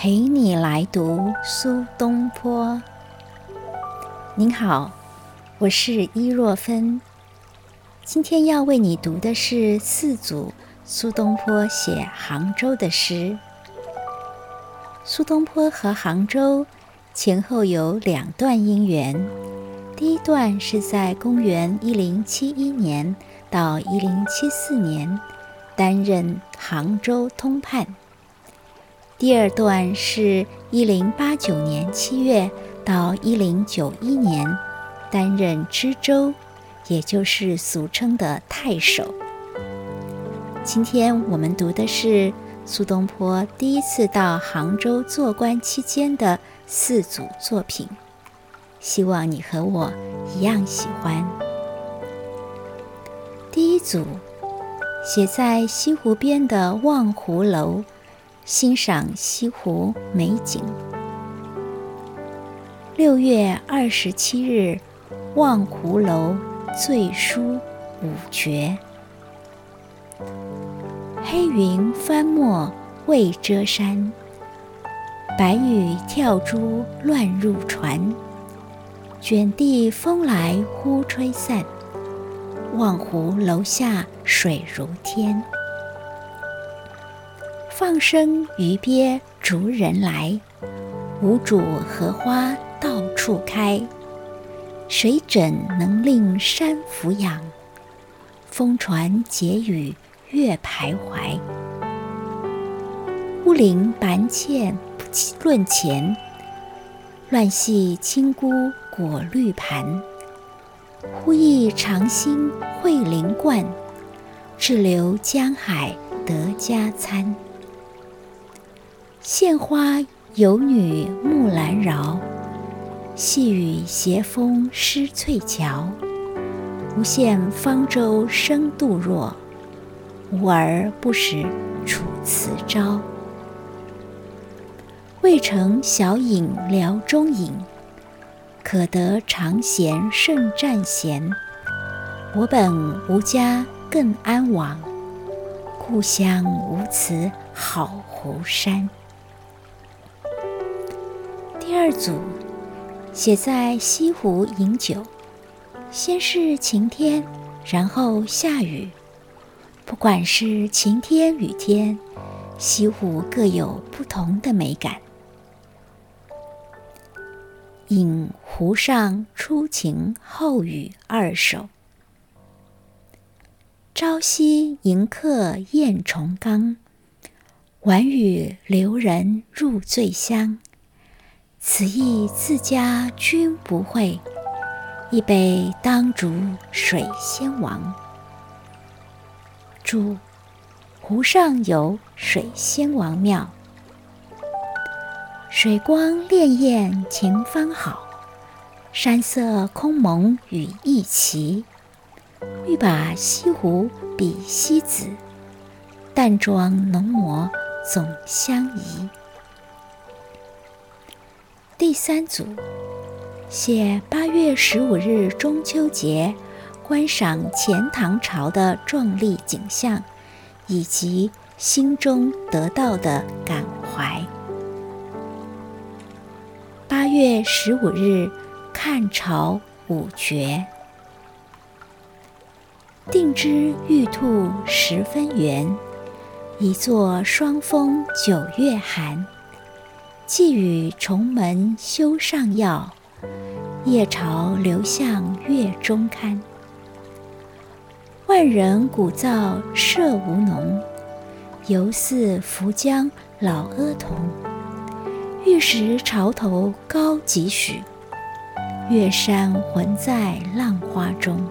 陪你来读苏东坡。您好，我是伊若芬。今天要为你读的是四组苏东坡写杭州的诗。苏东坡和杭州前后有两段姻缘，第一段是在公元一零七一年到一零七四年担任杭州通判。第二段是一零八九年七月到一零九一年，担任知州，也就是俗称的太守。今天我们读的是苏东坡第一次到杭州做官期间的四组作品，希望你和我一样喜欢。第一组写在西湖边的望湖楼。欣赏西湖美景。六月二十七日，望湖楼醉书五绝。黑云翻墨未遮山，白雨跳珠乱入船。卷地风来忽吹散，望湖楼下水如天。放生鱼鳖逐人来，无主荷花到处开。水枕能令山俯仰，风传解语月徘徊。乌林白茜不论前，乱系青菇裹绿盘。忽忆长兴惠灵观，滞留江海得家餐。献花有女木兰饶，细雨斜风湿翠桥。无限方舟生杜若，无儿不识楚辞招。未成小饮聊中饮，可得长闲胜战闲。我本无家更安往，故乡无此好湖山。二组写在西湖饮酒，先是晴天，然后下雨。不管是晴天雨天，西湖各有不同的美感。饮湖上初晴后雨二首。朝夕迎客宴重冈，晚雨留人入醉乡。此意自家君不会，一杯当逐水仙王。注：湖上有水仙王庙，水光潋滟晴方好，山色空蒙雨亦奇。欲把西湖比西子，淡妆浓抹总相宜。第三组写八月十五日中秋节，观赏钱塘潮的壮丽景象，以及心中得到的感怀。八月十五日看潮五绝，定知玉兔十分圆，一作霜风九月寒。寄与重门修上药，夜潮流向月中堪。万人鼓噪射无浓，犹似浮江老阿童。玉石潮头高几许，月山浑在浪花中。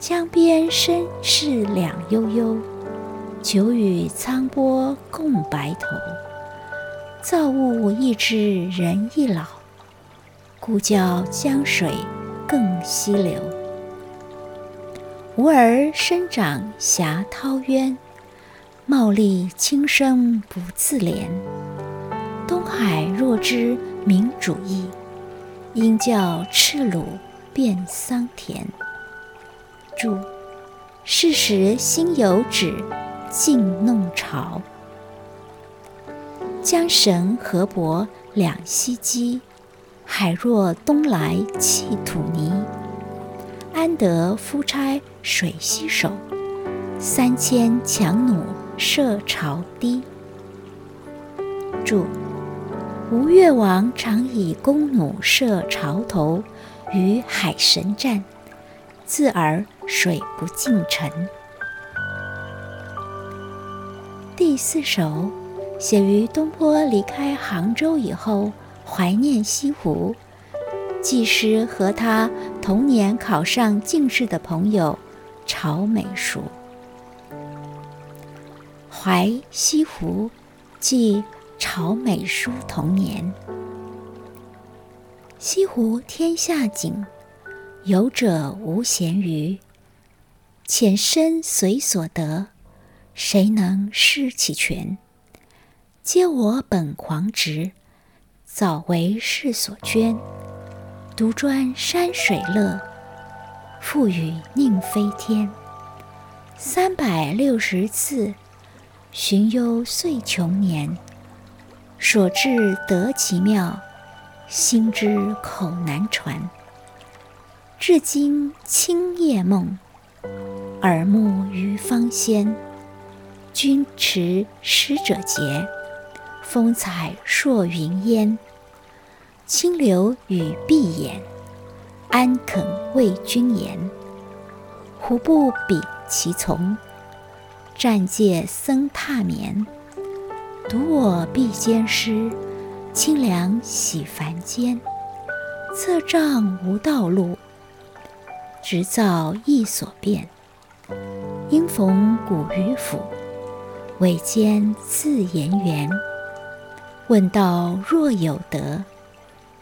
江边身是两悠悠，久与沧波共白头。造物一知人易老，故教江水更西流。吾儿生长峡涛渊，茂丽轻声不自怜。东海若知民主义，应教赤虏辨桑田。注：是时心有止，静弄潮。江神河伯两栖鸡，海若东来弃土泥。安得夫差水洗手，三千强弩射朝堤。注：吴越王常以弓弩射潮头，与海神战，自而水不进城。第四首写于东坡离开杭州以后，怀念西湖。既是和他同年考上进士的朋友曹美术，怀西湖，即曹美术同年。西湖天下景，游者无闲余。浅深随所得，谁能施其全？皆我本狂直，早为世所捐。独专山水乐，复与宁飞天。三百六十次，寻幽岁穷年。所至得其妙，心知口难传。至今清夜梦，耳目余芳仙。君持使者节，风采烁云烟。清流与碧眼，安肯为君言？胡不比其从？暂借僧榻眠。独我必兼师，清凉洗凡间。策杖无道路，直造一所变。应逢古鱼府，委兼自言缘。问道若有得。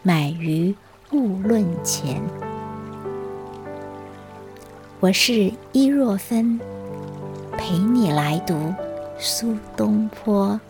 买鱼勿论钱。我是伊若芬，陪你来读苏东坡。